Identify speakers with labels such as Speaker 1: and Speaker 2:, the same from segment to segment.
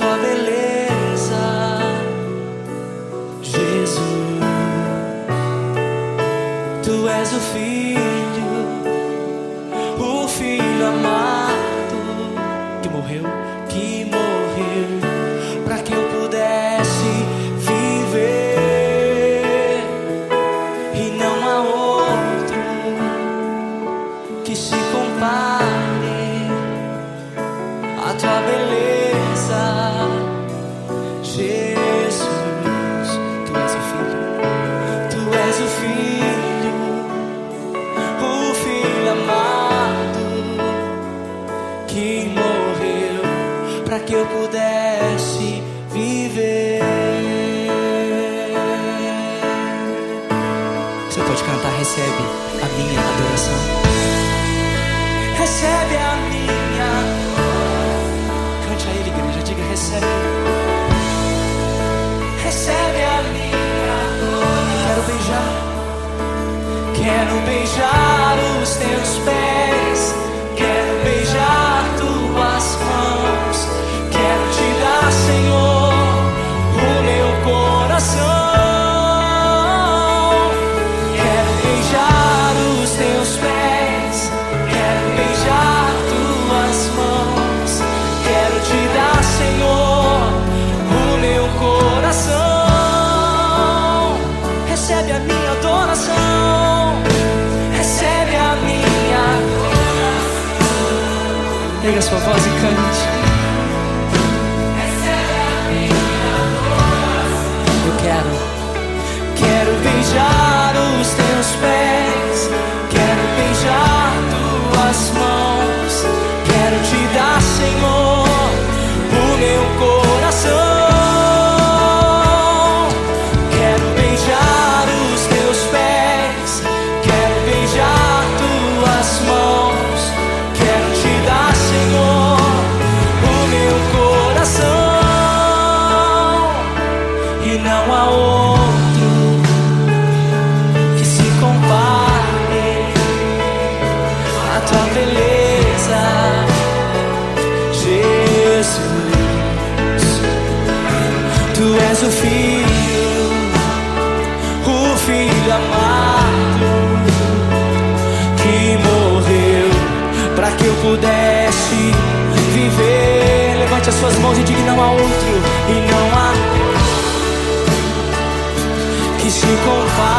Speaker 1: toi que eu pudesse viver. Você pode cantar, recebe a minha adoração. Recebe a minha. Cante a ele, igreja, diga recebe. Recebe a minha. Quero beijar. Quero beijar. sua voz e cante. Pudesse viver, levante as suas mãos e diga não a outro e não a que se compara.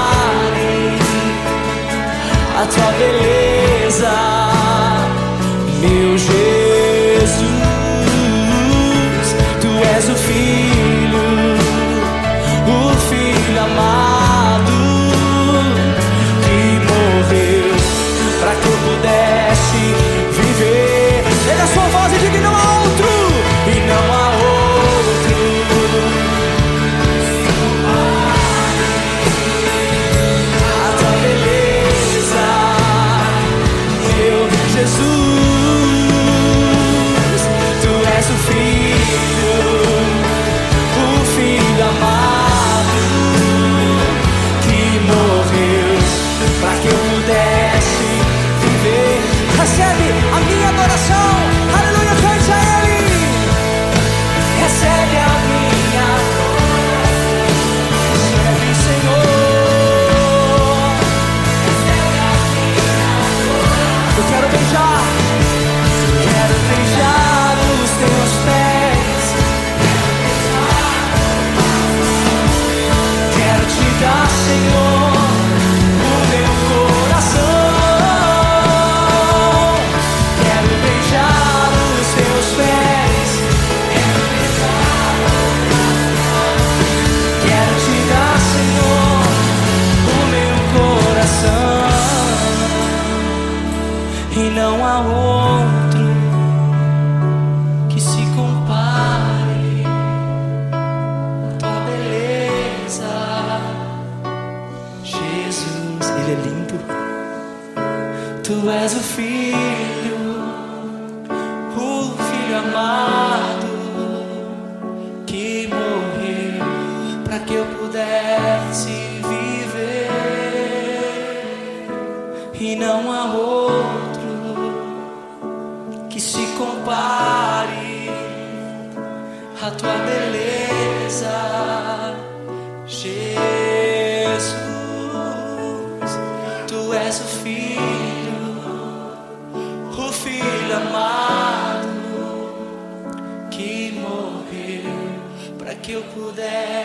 Speaker 1: és o filho, o filho amado que morreu para que eu pudesse viver e não há outro que se compare à tua beleza. Viver.